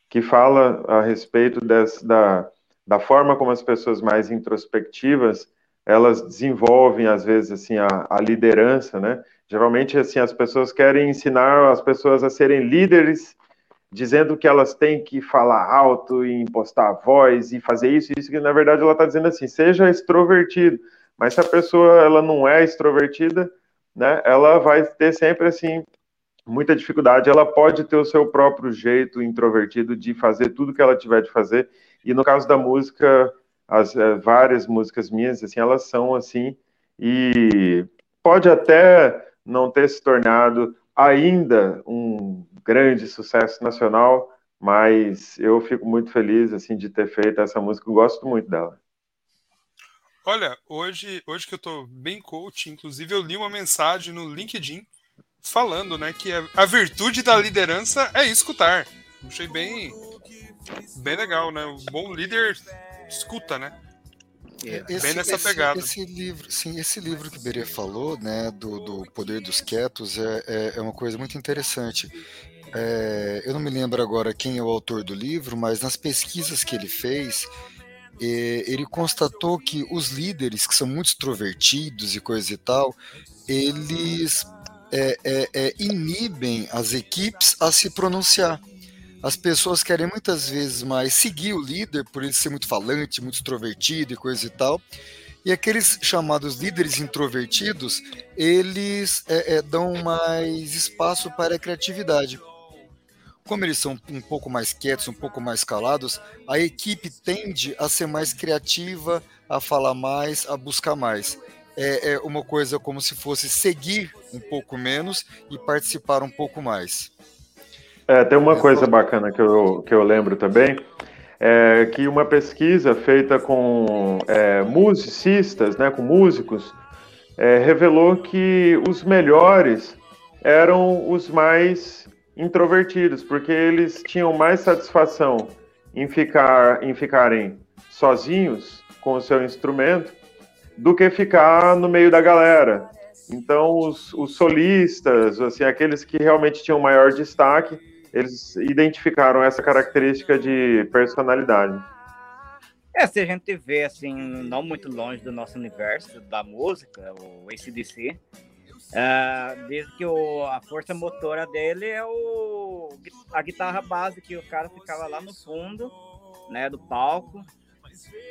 que fala a respeito desse, da, da forma como as pessoas mais introspectivas elas desenvolvem às vezes assim a, a, liderança, né? Geralmente assim as pessoas querem ensinar as pessoas a serem líderes, dizendo que elas têm que falar alto e impostar a voz e fazer isso isso que na verdade ela está dizendo assim, seja extrovertido. Mas se a pessoa ela não é extrovertida, né? Ela vai ter sempre assim muita dificuldade. Ela pode ter o seu próprio jeito introvertido de fazer tudo que ela tiver de fazer. E no caso da música as é, várias músicas minhas, assim, elas são assim, e pode até não ter se tornado ainda um grande sucesso nacional, mas eu fico muito feliz, assim, de ter feito essa música, eu gosto muito dela. Olha, hoje, hoje que eu tô bem coach, inclusive eu li uma mensagem no LinkedIn falando, né, que a virtude da liderança é escutar. Achei bem, bem legal, né? O bom líder escuta, né? Esse, Bem nessa esse, pegada. Esse livro, sim, esse livro que o Berê falou, né, do, do Poder dos Quietos, é, é, é uma coisa muito interessante. É, eu não me lembro agora quem é o autor do livro, mas nas pesquisas que ele fez, é, ele constatou que os líderes que são muito extrovertidos e coisa e tal, eles é, é, é, inibem as equipes a se pronunciar as pessoas querem muitas vezes mais seguir o líder por ele ser muito falante, muito extrovertido e coisa e tal. E aqueles chamados líderes introvertidos, eles é, é, dão mais espaço para a criatividade. Como eles são um pouco mais quietos, um pouco mais calados, a equipe tende a ser mais criativa, a falar mais, a buscar mais. É, é uma coisa como se fosse seguir um pouco menos e participar um pouco mais. É, tem uma coisa bacana que eu, que eu lembro também, é que uma pesquisa feita com é, musicistas, né, com músicos, é, revelou que os melhores eram os mais introvertidos, porque eles tinham mais satisfação em, ficar, em ficarem sozinhos com o seu instrumento do que ficar no meio da galera. Então, os, os solistas, assim, aqueles que realmente tinham maior destaque, eles identificaram essa característica de personalidade. É, se a gente vê, assim, não muito longe do nosso universo da música, o ACDC, uh, diz que o, a força motora dele é o, a guitarra base, que o cara ficava lá no fundo, né, do palco,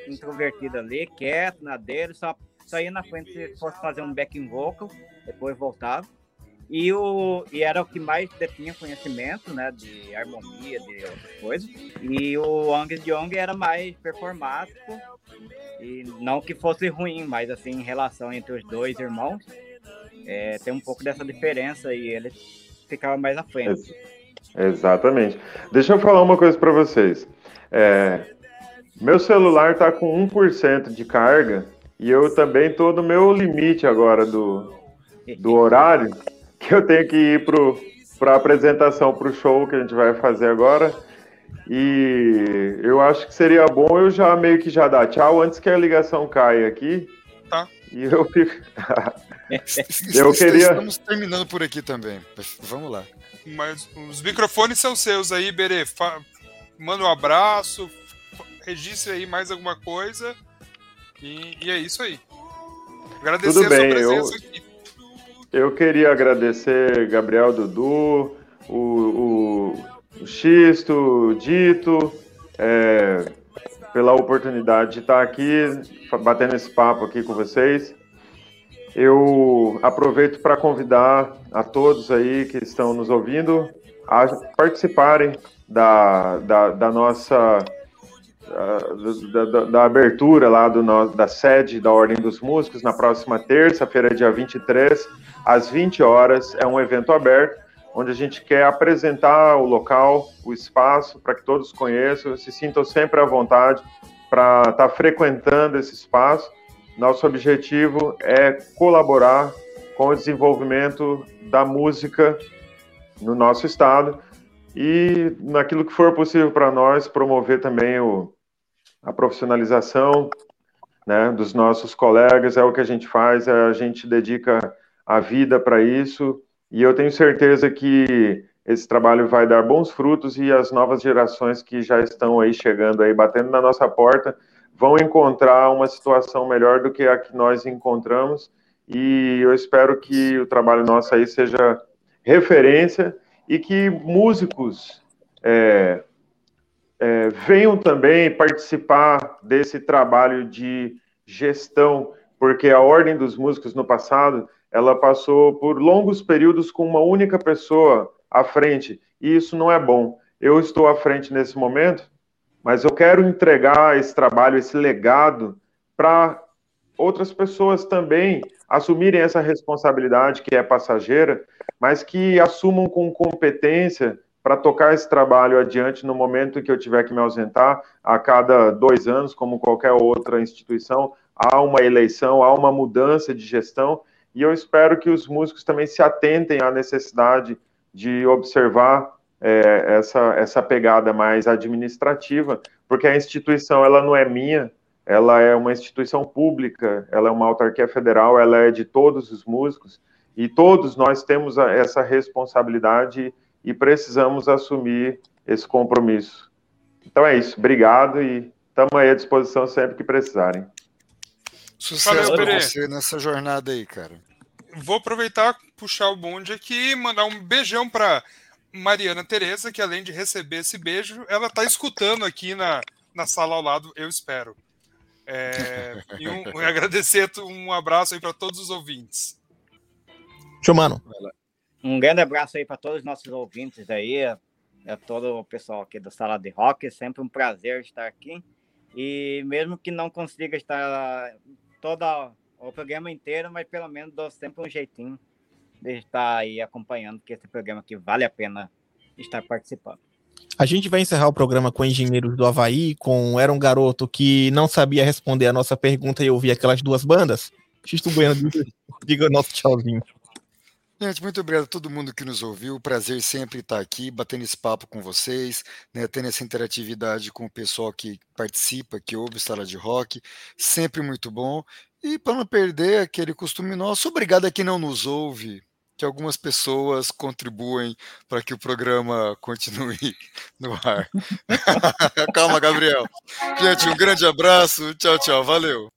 introvertido ali, quieto na dele, só, só ia na frente se fosse fazer um backing vocal, depois voltava. E, o, e era o que mais detinha conhecimento, né, de harmonia, de outras coisas. E o Angus Young era mais performático, e não que fosse ruim, mas assim, em relação entre os dois irmãos, é, tem um pouco dessa diferença e ele ficava mais à frente. Exatamente. Deixa eu falar uma coisa para vocês. É, meu celular está com 1% de carga e eu também estou no meu limite agora do, do horário que eu tenho que ir para a apresentação, para o show que a gente vai fazer agora. E eu acho que seria bom eu já meio que já dar tchau antes que a ligação caia aqui. Tá. E eu fico. [LAUGHS] eu queria. Estamos terminando por aqui também. Vamos lá. Mas os microfones são seus aí, Berê. Fa... Manda um abraço, registre aí mais alguma coisa. E, e é isso aí. Agradecer Tudo bem, a sua presença eu... aqui. Eu queria agradecer Gabriel Dudu, o, o, o Xisto, o Dito, é, pela oportunidade de estar aqui, batendo esse papo aqui com vocês. Eu aproveito para convidar a todos aí que estão nos ouvindo a participarem da, da, da nossa da, da, da, abertura lá do, da sede da Ordem dos Músicos na próxima terça-feira, dia 23, às 20 horas. É um evento aberto, onde a gente quer apresentar o local, o espaço, para que todos conheçam, se sintam sempre à vontade para estar tá frequentando esse espaço. Nosso objetivo é colaborar com o desenvolvimento da música no nosso estado e naquilo que for possível para nós promover também o, a profissionalização né, dos nossos colegas, é o que a gente faz, é, a gente dedica a vida para isso, e eu tenho certeza que esse trabalho vai dar bons frutos e as novas gerações que já estão aí chegando aí, batendo na nossa porta, vão encontrar uma situação melhor do que a que nós encontramos, e eu espero que o trabalho nosso aí seja referência e que músicos é, é, venham também participar desse trabalho de gestão, porque a Ordem dos Músicos no passado ela passou por longos períodos com uma única pessoa à frente, e isso não é bom. Eu estou à frente nesse momento, mas eu quero entregar esse trabalho, esse legado para outras pessoas também assumirem essa responsabilidade que é passageira, mas que assumam com competência para tocar esse trabalho adiante no momento que eu tiver que me ausentar, a cada dois anos, como qualquer outra instituição, há uma eleição, há uma mudança de gestão, e eu espero que os músicos também se atentem à necessidade de observar é, essa, essa pegada mais administrativa, porque a instituição ela não é minha, ela é uma instituição pública, ela é uma autarquia federal, ela é de todos os músicos, e todos nós temos essa responsabilidade e precisamos assumir esse compromisso. Então é isso, obrigado e estamos aí à disposição sempre que precisarem. Sucesso para você nessa jornada aí, cara. Vou aproveitar, puxar o bonde aqui e mandar um beijão para Mariana Tereza, que além de receber esse beijo, ela está escutando aqui na, na sala ao lado, eu espero. É, e um, [LAUGHS] um agradecer um abraço aí para todos os ouvintes. Show, mano. Um grande abraço aí para todos os nossos ouvintes aí, a todo o pessoal aqui do Sala de Rock. É sempre um prazer estar aqui. E mesmo que não consiga estar todo o programa inteiro, mas pelo menos dou sempre um jeitinho de estar aí acompanhando, porque esse programa aqui vale a pena estar participando. A gente vai encerrar o programa com engenheiros do Havaí, com Era um garoto que não sabia responder a nossa pergunta e ouvir aquelas duas bandas. Xisto Bueno, diga nosso tchauzinho. Gente, muito obrigado a todo mundo que nos ouviu. Prazer sempre estar aqui, batendo esse papo com vocês, né, tendo essa interatividade com o pessoal que participa, que ouve Sala de Rock. Sempre muito bom. E para não perder aquele costume nosso, obrigado a quem não nos ouve, que algumas pessoas contribuem para que o programa [LAUGHS] continue no ar. [LAUGHS] Calma, Gabriel. Gente, um grande abraço. Tchau, tchau. Valeu.